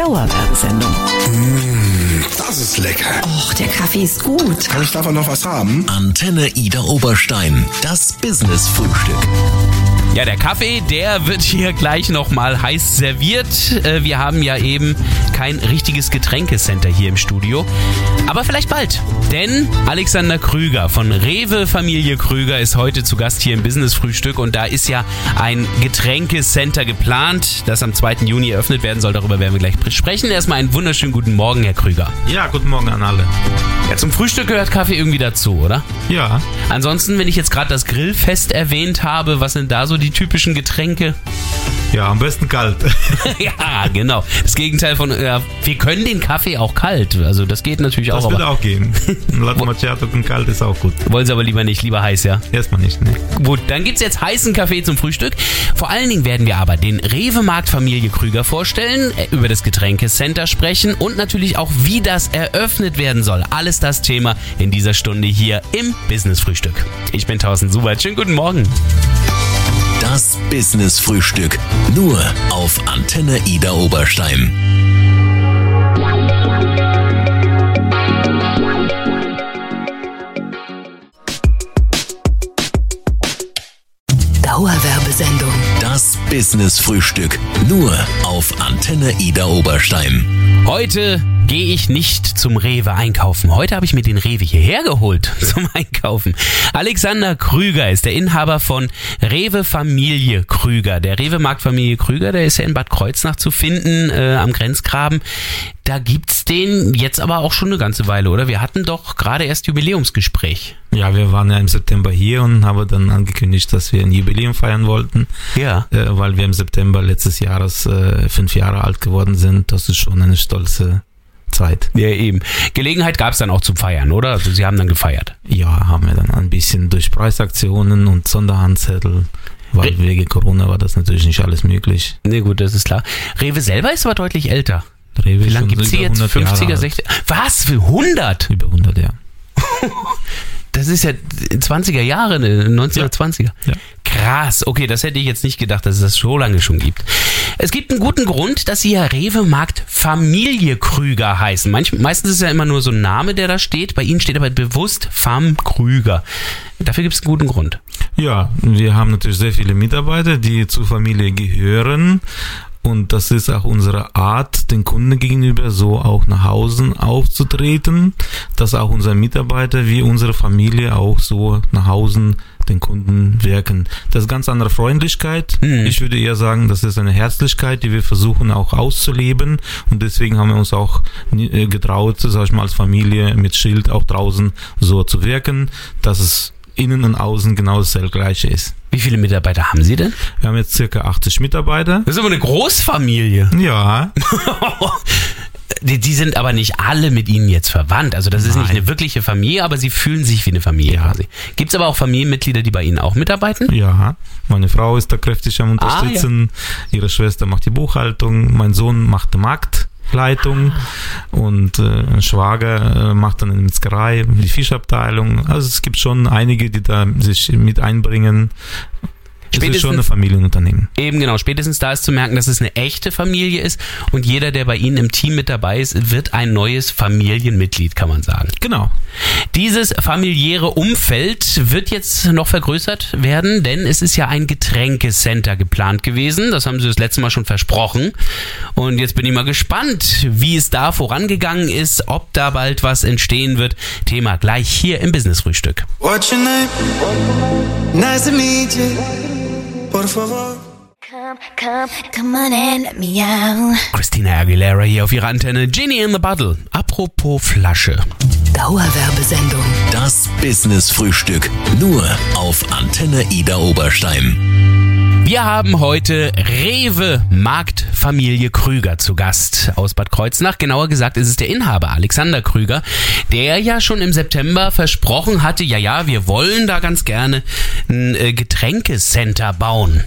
Dauerwerbesendung. Mmh, das ist lecker. Och, der Kaffee ist gut. Kann ich davon noch was haben? Antenne Ida Oberstein. Das Business-Frühstück. Ja, der Kaffee, der wird hier gleich nochmal heiß serviert. Äh, wir haben ja eben kein richtiges Getränkecenter hier im Studio. Aber vielleicht bald. Denn Alexander Krüger von Rewe Familie Krüger ist heute zu Gast hier im Business Frühstück. Und da ist ja ein Getränkecenter geplant, das am 2. Juni eröffnet werden soll. Darüber werden wir gleich sprechen. Erstmal einen wunderschönen guten Morgen, Herr Krüger. Ja, guten Morgen an alle. Ja, zum Frühstück gehört Kaffee irgendwie dazu, oder? Ja. Ansonsten, wenn ich jetzt gerade das Grillfest erwähnt habe, was sind da so die typischen Getränke? Ja, am besten kalt. ja, genau. Das Gegenteil von, ja, wir können den Kaffee auch kalt. Also das geht natürlich das auch. Das würde auch gehen. Ein Latte Macchiato und kalt ist auch gut. Wollen Sie aber lieber nicht, lieber heiß, ja? Erstmal nicht, ne. Gut, dann gibt's jetzt heißen Kaffee zum Frühstück. Vor allen Dingen werden wir aber den Rewe-Markt Familie Krüger vorstellen, äh, über das Getränkecenter sprechen und natürlich auch, wie das eröffnet werden soll. Alles das Thema in dieser Stunde hier im Business-Frühstück. Ich bin Thorsten Subert. Schönen guten Morgen. Das Business-Frühstück. Nur auf Antenne Ida Oberstein. Dauerwerbesendung. Das Business-Frühstück. Nur auf Antenne Ida Oberstein. Heute gehe ich nicht zum Rewe einkaufen. Heute habe ich mir den Rewe hierher geholt zum Einkaufen. Alexander Krüger ist der Inhaber von Rewe Familie Krüger. Der Rewe Markt Familie Krüger, der ist ja in Bad Kreuznach zu finden, äh, am Grenzgraben. Da gibt's den jetzt aber auch schon eine ganze Weile, oder? Wir hatten doch gerade erst Jubiläumsgespräch. Ja, wir waren ja im September hier und haben dann angekündigt, dass wir ein Jubiläum feiern wollten. Ja. Äh, weil wir im September letztes Jahres äh, fünf Jahre alt geworden sind. Das ist schon eine stolze Zeit. Ja, eben. Gelegenheit gab es dann auch zum Feiern, oder? Also Sie haben dann gefeiert. Ja, haben wir dann ein bisschen durch Preisaktionen und Sonderhandzettel. Weil wegen Corona war das natürlich nicht alles möglich. Nee, gut, das ist klar. Rewe selber ist aber deutlich älter. Rewe Wie lange gibt es die jetzt? 50er, 60er? Was? Für 100? Über 100, ja. Das ist ja 20er Jahre, 1920er. Ja. ja. Krass, okay, das hätte ich jetzt nicht gedacht, dass es das so lange schon gibt. Es gibt einen guten Grund, dass sie ja Rewe Markt Familie Krüger heißen. Manch, meistens ist es ja immer nur so ein Name, der da steht. Bei ihnen steht aber bewusst Fam Krüger. Dafür gibt es einen guten Grund. Ja, wir haben natürlich sehr viele Mitarbeiter, die zur Familie gehören. Und das ist auch unsere Art, den Kunden gegenüber so auch nach Hause aufzutreten, dass auch unsere Mitarbeiter wie unsere Familie auch so nach Hause den Kunden wirken. Das ist ganz andere Freundlichkeit. Mhm. Ich würde eher sagen, das ist eine Herzlichkeit, die wir versuchen auch auszuleben. Und deswegen haben wir uns auch getraut, sag ich mal, als Familie mit Schild auch draußen so zu wirken, dass es innen und außen genau das gleiche ist. Wie viele Mitarbeiter haben Sie denn? Wir haben jetzt circa 80 Mitarbeiter. Das ist aber eine Großfamilie. Ja. die, die, sind aber nicht alle mit Ihnen jetzt verwandt. Also das ist Nein. nicht eine wirkliche Familie, aber Sie fühlen sich wie eine Familie ja. quasi. Gibt es aber auch Familienmitglieder, die bei Ihnen auch mitarbeiten? Ja, meine Frau ist da kräftig am Unterstützen. Ah, ja. Ihre Schwester macht die Buchhaltung. Mein Sohn macht die Markt. Leitung und äh, Schwager äh, macht dann eine Metzgerei, die Fischabteilung. Also es gibt schon einige, die da sich mit einbringen. Es ist schon ein Familienunternehmen. Eben genau. Spätestens da ist zu merken, dass es eine echte Familie ist und jeder, der bei Ihnen im Team mit dabei ist, wird ein neues Familienmitglied, kann man sagen. Genau. Dieses familiäre Umfeld wird jetzt noch vergrößert werden, denn es ist ja ein Getränkecenter geplant gewesen. Das haben Sie das letzte Mal schon versprochen. Und jetzt bin ich mal gespannt, wie es da vorangegangen ist, ob da bald was entstehen wird. Thema gleich hier im Business Frühstück. What's your name? Nice to meet you. Por favor. Come, come, come on and let me out. Christina Aguilera hier auf ihrer Antenne. Ginny in the Bottle. Apropos Flasche. Dauerwerbesendung. Das Business-Frühstück. Nur auf Antenne Ida Oberstein. Wir haben heute Rewe Marktfamilie Krüger zu Gast aus Bad Kreuznach. Genauer gesagt ist es der Inhaber Alexander Krüger, der ja schon im September versprochen hatte, ja, ja, wir wollen da ganz gerne ein äh, Getränkecenter bauen.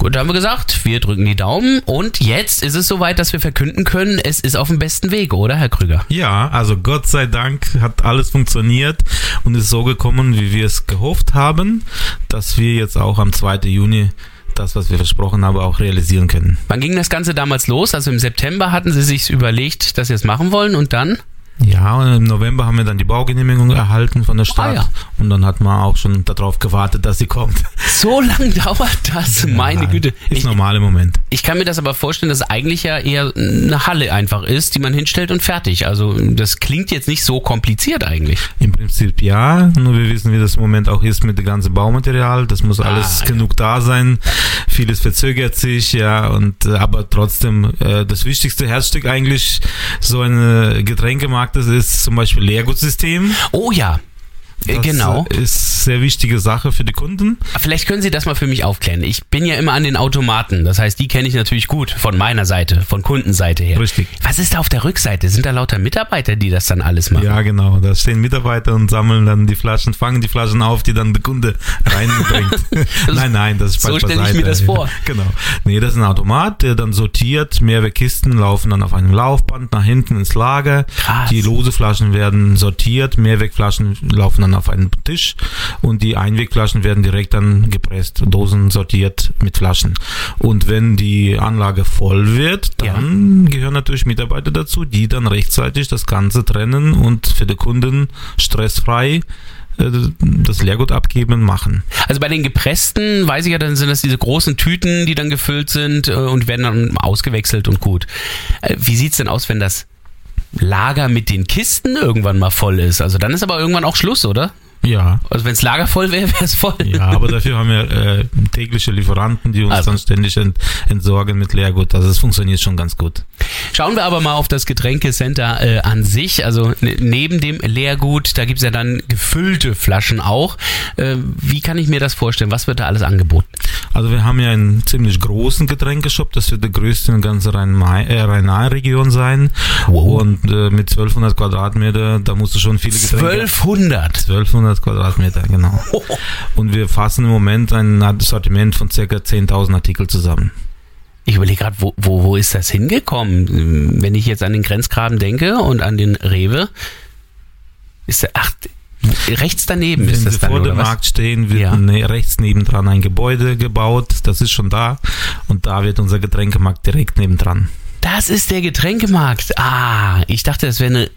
Gut, haben wir gesagt, wir drücken die Daumen und jetzt ist es soweit, dass wir verkünden können, es ist auf dem besten Weg, oder Herr Krüger? Ja, also Gott sei Dank hat alles funktioniert und ist so gekommen, wie wir es gehofft haben, dass wir jetzt auch am 2. Juni das, was wir versprochen haben, auch realisieren können. Wann ging das Ganze damals los? Also im September hatten Sie sich überlegt, dass Sie es machen wollen und dann? Ja, und im November haben wir dann die Baugenehmigung erhalten von der Stadt. Ah, ja. Und dann hat man auch schon darauf gewartet, dass sie kommt. So lang dauert das, meine Ja, Güte. Ist Ich, normal im Moment. ich kann mir das aber vorstellen, dass es eigentlich ja eher eine Halle einfach ist, die man hinstellt und fertig. Also das klingt jetzt nicht so kompliziert eigentlich. Im Prinzip ja, nur wir wissen, wie das im Moment auch ist mit dem ganzen Baumaterial. Das muss alles Ah, ja. genug da sein. Vieles verzögert sich, ja, und äh, aber trotzdem äh, das wichtigste Herzstück eigentlich so eine Getränkemarkt das ist zum Beispiel Leergutsystem. Oh ja, äh, Das genau. ist sehr wichtige Sache für die Kunden. Vielleicht können Sie das mal für mich aufklären. Ich bin ja immer an den Automaten. Das heißt, die kenne ich natürlich gut von meiner Seite, von Kundenseite her. Richtig. Was ist da auf der Rückseite? Sind da lauter Mitarbeiter, die das dann alles machen? Ja, genau. Da stehen Mitarbeiter und sammeln dann die Flaschen, fangen die Flaschen auf, die dann der Kunde reinbringt. nein, nein, das ist So Spaß stell ich mir das vor. Genau. Nee, das ist ein Automat, der dann sortiert. Mehrere Kisten laufen dann auf einem Laufband nach hinten ins Lager. Krass. Die lose Flaschen werden sortiert. Mehrwegflaschen laufen dann auf einen Tisch und die Einwegflaschen werden direkt dann gepresst, Dosen sortiert mit Flaschen. Und wenn die Anlage voll wird, dann gehören natürlich Mitarbeiter dazu, die dann rechtzeitig das Ganze trennen und für den Kunden stressfrei äh, das Leergut abgeben machen. Also bei den gepressten, weiß ich ja, dann sind das diese großen Tüten, die dann gefüllt sind äh, und werden dann ausgewechselt und gut. Äh, Wie sieht's denn aus, wenn das Lager mit den Kisten irgendwann mal voll ist? Also dann ist aber irgendwann auch Schluss, oder? Ja. Also wenns Lager voll wäre, wäre es voll. Ja, aber dafür haben wir äh, tägliche Lieferanten, die uns Also. dann ständig ent entsorgen mit Leergut. Also es funktioniert schon ganz gut. Schauen wir aber mal auf das Getränkecenter äh, an sich. Also ne, neben dem Leergut, da gibt's ja dann gefüllte Flaschen auch. Äh, wie kann ich mir das vorstellen? Was wird da alles angeboten? Also wir haben ja einen ziemlich großen Getränkeshop, das wird der größte in der ganzen Rhein-Main- äh, Rhein-Region sein. Wow. Und äh, mit 1200 Quadratmeter, da musst du schon viele Getränke... 1200. 1200 Quadratmeter, genau. Und wir fassen im Moment ein Sortiment von ca. 10.000 Artikel zusammen. Ich überlege gerade, wo, wo, wo ist das hingekommen? Wenn ich jetzt an den Grenzgraben denke und an den Rewe, ist der, ach, rechts daneben Wenn ist das Sie dann, vor dem? Markt stehen, wird Ja. ne, rechts nebendran ein Gebäude gebaut. Das ist schon da. Und da wird unser Getränkemarkt direkt nebendran. Das ist der Getränkemarkt. Ah, ich dachte, das wäre eine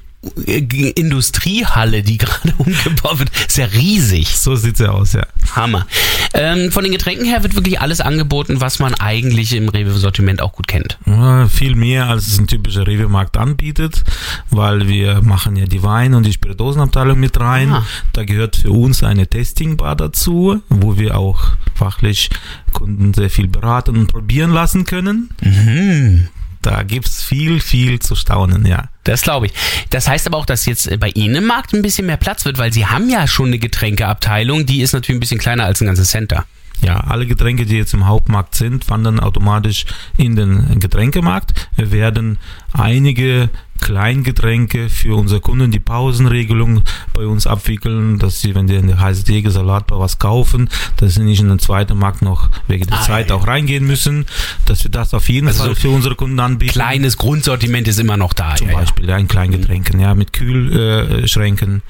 Industriehalle, die gerade umgebaut wird. Ist ja riesig. So sieht's ja aus, ja. Hammer. Ähm, von den Getränken her wird wirklich alles angeboten, was man eigentlich im Rewe-Sortiment auch gut kennt. Ja, Viel mehr, als es ein typischer Rewe-Markt anbietet, weil wir machen ja die Wein- und die Spirituosenabteilung mit rein. Ah. Da gehört für uns eine Testing-Bar dazu, wo wir auch fachlich Kunden sehr viel beraten und probieren lassen können. Mhm. Da gibt's viel, viel zu staunen, ja. Das glaube ich. Das heißt aber auch, dass jetzt bei Ihnen im Markt ein bisschen mehr Platz wird, weil Sie haben ja schon eine Getränkeabteilung, die ist natürlich ein bisschen kleiner als ein ganzes Center. Ja, alle Getränke, die jetzt im Hauptmarkt sind, wandern automatisch in den Getränkemarkt. Wir werden einige Kleingetränke für unsere Kunden, die Pausenregelung bei uns abwickeln, dass sie, wenn die in der heiße Theke Salatbar was kaufen, dass sie nicht in den zweiten Markt noch wegen der Ah, Zeit ja. auch reingehen müssen, dass wir das auf jeden Also Fall so für unsere Kunden anbieten. Kleines Grundsortiment ist immer noch da. Zum ja. Beispiel, ja, in Kleingetränken, ja, mit Kühlschränken.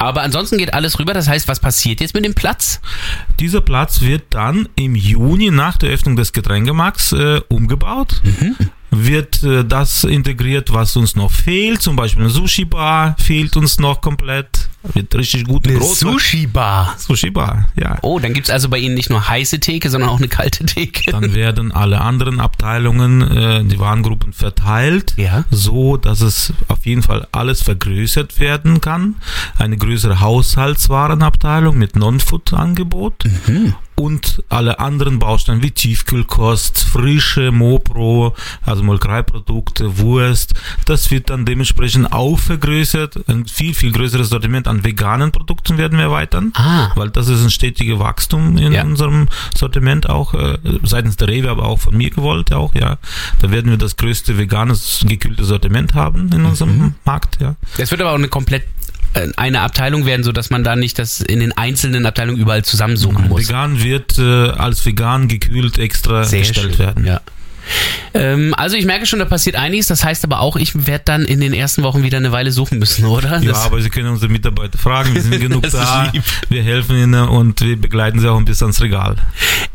Aber ansonsten geht alles rüber. Das heißt, was passiert jetzt mit dem Platz? Dieser Platz wird dann im Juni nach der Öffnung des Getränkemarkts äh, umgebaut. Wird äh, das integriert, was uns noch fehlt. Zum Beispiel eine Sushi-Bar fehlt uns noch komplett. Wird richtig gut groß. Sushi-Bar. Sushi-Bar, ja. Oh, dann gibt's also bei Ihnen nicht nur heiße Theke, sondern auch eine kalte Theke. Dann werden alle anderen Abteilungen, äh, die Warengruppen verteilt, Ja. so dass es auf jeden Fall alles vergrößert werden kann. Eine größere Haushaltswarenabteilung mit Non-Food-Angebot und alle anderen Bausteine wie Tiefkühlkost, frische Mopro, also Molkereiprodukte, Wurst. Das wird dann dementsprechend auch vergrößert. Ein viel, viel größeres Sortiment an veganen Produkten werden wir erweitern Ah. weil das ist ein stetiges Wachstum in Ja. unserem Sortiment auch äh, seitens der Rewe, aber auch von mir gewollt auch ja. Da werden wir das größte veganes gekühlte Sortiment haben in unserem Mhm. Markt ja. Das wird aber auch eine komplett eine Abteilung werden, so dass man da nicht das in den einzelnen Abteilungen überall zusammensuchen muss. Vegan wird äh, als vegan gekühlt extra Sehr gestellt schön. werden. Ja. Ähm, also ich merke schon, da passiert einiges. Das heißt aber auch, ich werde dann in den ersten Wochen wieder eine Weile suchen müssen, oder? Ja, Das- aber Sie können unsere Mitarbeiter fragen, wir sind genug da, wir helfen ihnen und wir begleiten sie auch ein bisschen ans Regal.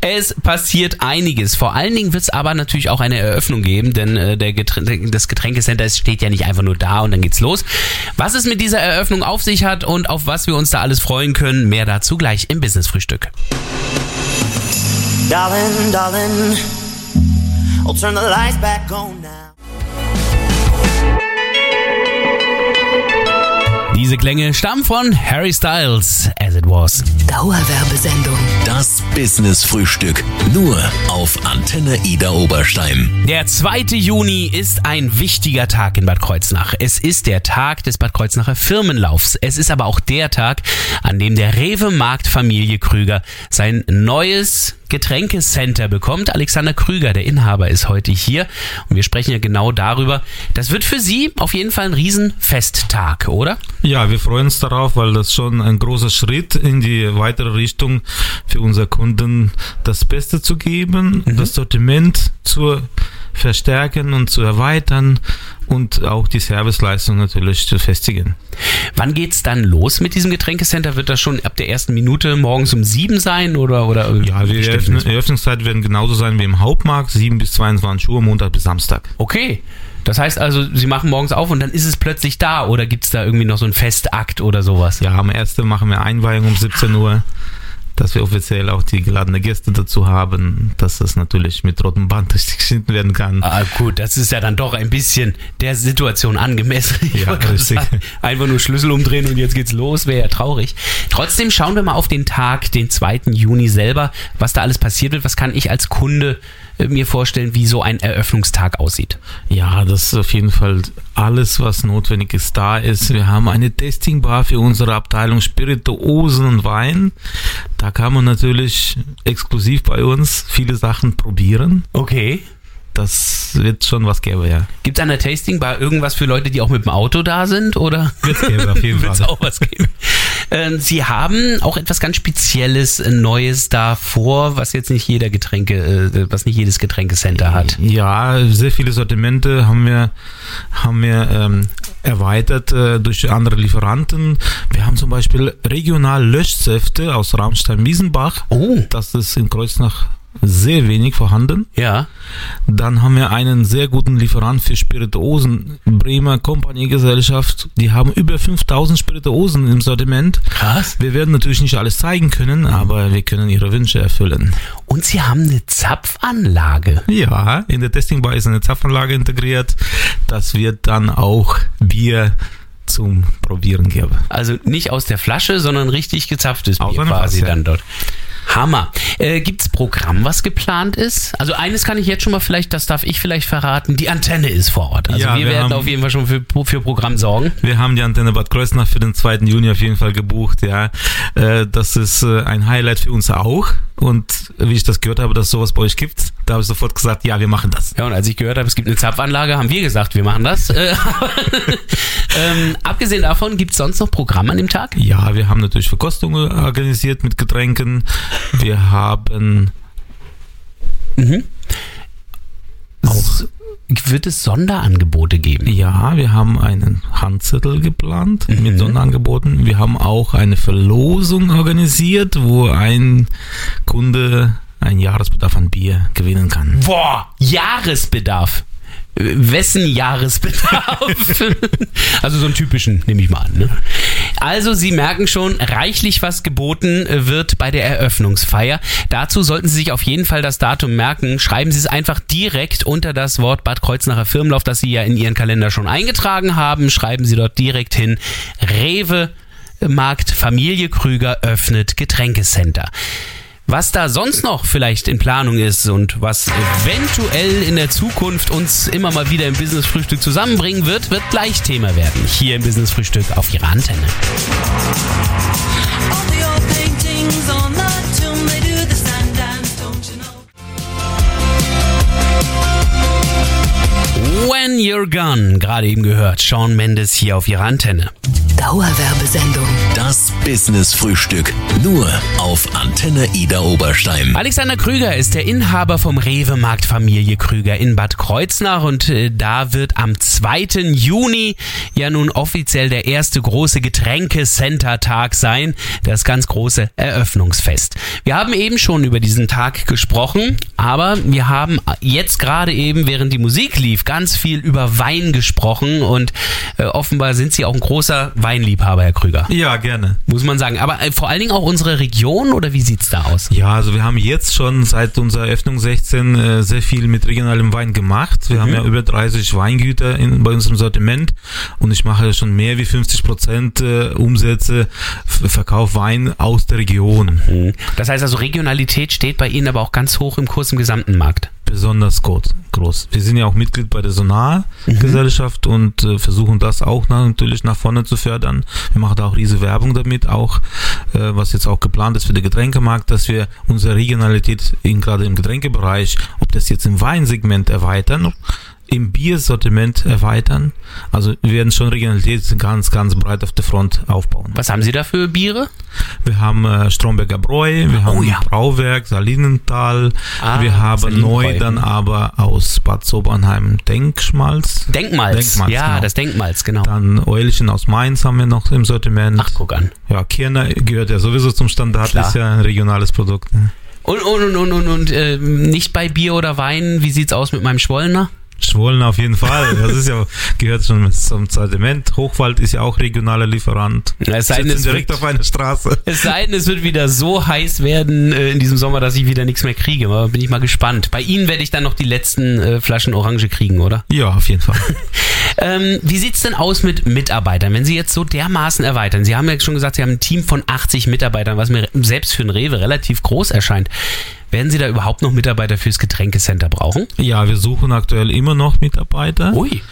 Es passiert einiges. Vor allen Dingen wird es aber natürlich auch eine Eröffnung geben, denn äh, der Geträn das Getränkecenter steht ja nicht einfach nur da und dann geht's los. Was es mit dieser Eröffnung auf sich hat und auf was wir uns da alles freuen können, mehr dazu gleich im Business-Frühstück. Darling, darling, I'll turn the lights back on now. Diese Klänge stammen von Harry Styles, As It Was. Dauerwerbesendung. Das Business Frühstück. Nur auf Antenne Ida Oberstein. Der 2. Juni ist ein wichtiger Tag in Bad Kreuznach. Es ist der Tag des Bad Kreuznacher Firmenlaufs. Es ist aber auch der Tag, an dem der Rewe Markt Familie Krüger sein neues Getränkecenter bekommt. Alexander Krüger, der Inhaber, ist heute hier und wir sprechen ja genau darüber. Das wird für Sie auf jeden Fall ein Riesenfesttag, oder? Ja, wir freuen uns darauf, weil das schon ein großer Schritt in die weitere Richtung für unsere Kunden das Beste zu geben, das Sortiment zu verstärken und zu erweitern und auch die Serviceleistung natürlich zu festigen. Wann geht's dann los mit diesem Getränkecenter? Wird das schon ab der ersten Minute morgens um sieben sein oder oder? Ja, die Eröffnung, Eröffnungszeit werden genauso sein wie im Hauptmarkt, 7 bis 22 Uhr, Montag bis Samstag. Okay. Das heißt also, Sie machen morgens auf und dann ist es plötzlich da oder gibt's da irgendwie noch so einen Festakt oder sowas? Ja, am 1. machen wir Einweihung um 17 Uhr, dass wir offiziell auch die geladene Gäste dazu haben, dass das natürlich mit rotem Band geschnitten werden kann. Ah, gut, das ist ja dann doch ein bisschen der Situation angemessen. Ja, richtig. sagen, Einfach nur Schlüssel umdrehen und jetzt geht's los, wäre ja traurig. Trotzdem schauen wir mal auf den Tag, den 2. Juni selber, was da alles passiert wird. Was kann ich als Kunde äh, mir vorstellen, wie so ein Eröffnungstag aussieht? Ja, das ist auf jeden Fall alles, was notwendig ist, da ist. Wir haben eine Testingbar für unsere Abteilung Spirituosen und Wein. Da kann man natürlich exklusiv bei uns viele Sachen probieren. Okay. Das wird schon was geben, ja. Gibt es an der Tastingbar irgendwas für Leute, die auch mit dem Auto da sind? Oder Wird's geben, auf jeden Fall. auch was geben? Ähm, Sie haben auch etwas ganz Spezielles, äh, Neues da vor, was jetzt nicht jeder Getränke, äh, was nicht jedes Getränkecenter hat. Ja, sehr viele Sortimente haben wir, haben wir ähm, erweitert äh, durch andere Lieferanten. Wir haben zum Beispiel regional Löschsäfte aus Raumstein-Wiesenbach. Oh. Das ist in Kreuznach sehr wenig vorhanden. Ja. Dann haben wir einen sehr guten Lieferant für Spirituosen, Bremer Company Gesellschaft. Die haben über 5000 Spirituosen im Sortiment. Krass. Wir werden natürlich nicht alles zeigen können, aber wir können ihre Wünsche erfüllen. Und Sie haben eine Zapfanlage. Ja, in der Testingbar ist eine Zapfanlage integriert. Das wird dann auch Bier zum Probieren geben. Also nicht aus der Flasche, sondern richtig gezapftes Aus Bier quasi Flasche. dann dort. Hammer. Äh, gibt's Programm, was geplant ist? Also eines kann ich jetzt schon mal vielleicht, das darf ich vielleicht verraten, die Antenne ist vor Ort. Also Ja, wir, wir werden haben- auf jeden Fall schon für, für Programm sorgen. Wir haben die Antenne Bad Kreuznach für den 2. Juni auf jeden Fall gebucht, ja. Äh, Das ist äh, ein Highlight für uns auch. Und wie ich das gehört habe, dass es sowas bei euch gibt, da habe ich sofort gesagt, ja, wir machen das. Ja, und als ich gehört habe, es gibt eine Zapfanlage, haben wir gesagt, wir machen das. Äh, ähm, abgesehen davon, gibt's sonst noch Programm an dem Tag? Ja, wir haben natürlich Verkostungen organisiert mit Getränken. Wir haben Auch wird es Sonderangebote geben? Ja, wir haben einen Handzettel geplant mit Sonderangeboten. Wir haben auch eine Verlosung organisiert, wo ein Kunde einen Jahresbedarf an Bier gewinnen kann. Boah, Jahresbedarf. Wessen Jahresbedarf? also so einen typischen, nehme ich mal an. Ne? Also Sie merken schon, reichlich was geboten wird bei der Eröffnungsfeier. Dazu sollten Sie sich auf jeden Fall das Datum merken. Schreiben Sie es einfach direkt unter das Wort Bad Kreuznacher Firmenlauf, das Sie ja in Ihren Kalender schon eingetragen haben. Schreiben Sie dort direkt hin. Rewe Markt Familie Krüger öffnet Getränkecenter. Was da sonst noch vielleicht in Planung ist und was eventuell in der Zukunft uns immer mal wieder im Business Frühstück zusammenbringen wird, wird gleich Thema werden. Hier im Business Frühstück auf Ihrer Antenne. When You're Gone, gerade eben gehört, Sean Mendes hier auf Ihrer Antenne. Dauerwerbesendung. Das Business Frühstück. Nur auf Antenne Ida Oberstein. Alexander Krüger ist der Inhaber vom Rewe-Markt Familie Krüger in Bad Kreuznach und äh, da wird am 2. Juni ja nun offiziell der erste große Getränke-Center-Tag sein, das ganz große Eröffnungsfest. Wir haben eben schon über diesen Tag gesprochen, aber wir haben jetzt gerade eben, während die Musik lief, ganz viel über Wein gesprochen und äh, offenbar sind Sie auch ein großer Weinliebhaber, Herr Krüger. Ja, gerne. Muss man sagen. Aber äh, vor allen Dingen auch unsere Region oder wie sieht's da aus? Ja, also wir haben jetzt schon seit unserer Eröffnung 16 äh, sehr viel mit regionalem Wein gemacht. Wir haben ja über 30 Weingüter in, bei uns im Sortiment und ich mache schon mehr wie 50 Prozent äh, Umsätze, Verkauf Wein aus der Region. Das heißt also, Regionalität steht bei Ihnen aber auch ganz hoch im Kurs im gesamten Markt. Besonders gut, groß. Wir sind ja auch Mitglied bei der Sonar-Gesellschaft und äh, versuchen das auch natürlich nach vorne zu fördern. Wir machen da auch riese Werbung damit, auch äh, was jetzt auch geplant ist für den Getränkemarkt, dass wir unsere Regionalität in, gerade im Getränkebereich, ob das jetzt im Weinsegment erweitern, im Biersortiment erweitern. Also wir werden schon Regionalität ganz, ganz breit auf der Front aufbauen. Was haben Sie da für Biere? Wir haben äh, Stromberger Bräu, wir haben Oh ja. Brauwerk, Salinenthal, Ah, wir haben Salinenbräu. neu dann aber aus Bad Sobernheim Denkschmalz. Denkmals. Denkmals, ja, genau. das Denkmals, genau. Dann Eulchen aus Mainz haben wir noch im Sortiment. Ach, guck an. Ja, Kirner gehört ja sowieso zum Standard, Klar. ist ja ein regionales Produkt. ne? Und, und, und, und, und, und äh, nicht bei Bier oder Wein. Wie sieht's aus mit meinem Schwollner? Schwollen auf jeden Fall. Das ist ja, gehört schon zum Sortiment. Hochwald ist ja auch regionaler Lieferant. Es sei denn, es direkt wird- auf einer Straße. Es sei denn, es wird wieder so heiß werden äh, in diesem Sommer, dass ich wieder nichts mehr kriege. Aber bin ich mal gespannt. Bei Ihnen werde ich dann noch die letzten äh, Flaschen Orange kriegen, oder? Ja, auf jeden Fall. Ähm, wie sieht's denn aus mit Mitarbeitern, wenn Sie jetzt so dermaßen erweitern? Sie haben ja schon gesagt, Sie haben ein Team von 80 Mitarbeitern, was mir selbst für ein Rewe relativ groß erscheint. Werden Sie da überhaupt noch Mitarbeiter fürs Getränkecenter brauchen? Ja, wir suchen aktuell immer noch Mitarbeiter. Ui.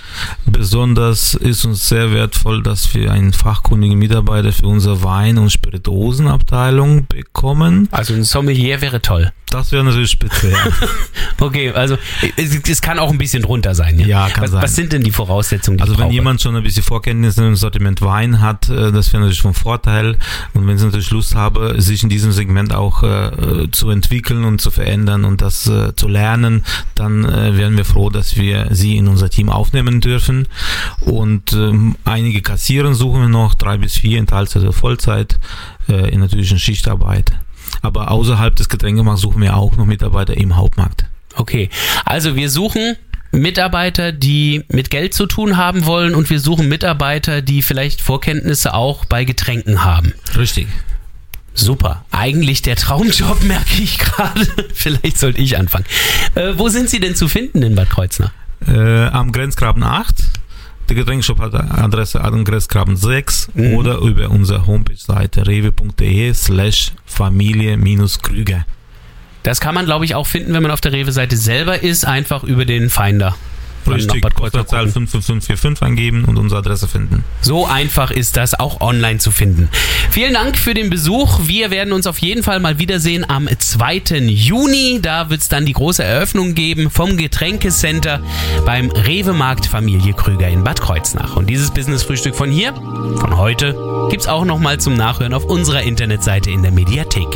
Besonders ist uns sehr wertvoll, dass wir einen fachkundigen Mitarbeiter für unsere Wein- und Spirituosenabteilung bekommen. Also ein Sommelier wäre toll. Das wäre natürlich spitze. Ja. Okay, also es, es kann auch ein bisschen drunter sein. Ja, Ja, kann was, sein. Was sind denn die Voraussetzungen, die Also wenn jemand schon ein bisschen Vorkenntnisse im Sortiment Wein hat, äh, das wäre natürlich von Vorteil. Und wenn sie natürlich Lust haben, sich in diesem Segment auch äh, zu entwickeln und zu verändern und das äh, zu lernen, dann äh, wären wir froh, dass wir sie in unser Team aufnehmen dürfen. Und ähm, einige Kassieren suchen wir noch, drei bis vier in Teilzeit oder Vollzeit, äh, in natürlich in Schichtarbeit. Aber außerhalb des Getränkemarkts suchen wir auch noch Mitarbeiter im Hauptmarkt. Okay, also wir suchen Mitarbeiter, die mit Geld zu tun haben wollen und wir suchen Mitarbeiter, die vielleicht Vorkenntnisse auch bei Getränken haben. Richtig. Super. Eigentlich der Traumjob, merke ich gerade. Vielleicht sollte ich anfangen. Äh, wo sind Sie denn zu finden in Bad Kreuznach? Äh, am Grenzgraben 8. Der Getränkeshop hat Adresse am Grenzgraben 6 oder über unsere Homepage-Seite rewe.de slash Familie-Krüger. Das kann man, glaube ich, auch finden, wenn man auf der Rewe-Seite selber ist, einfach über den Finder. Kreuznach Postleitzahl gucken. 55545 eingeben und unsere Adresse finden. So einfach ist das auch online zu finden. Vielen Dank für den Besuch. Wir werden uns auf jeden Fall mal wiedersehen am 2. Juni. Da wird es dann die große Eröffnung geben vom Getränkecenter beim Rewe-Markt Familie Krüger in Bad Kreuznach. Und dieses Business-Frühstück von hier, von heute, gibt's auch nochmal zum Nachhören auf unserer Internetseite in der Mediathek.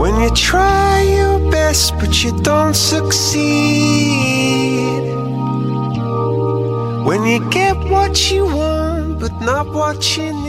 When you try your but you don't succeed. When you get what you want but not what you need.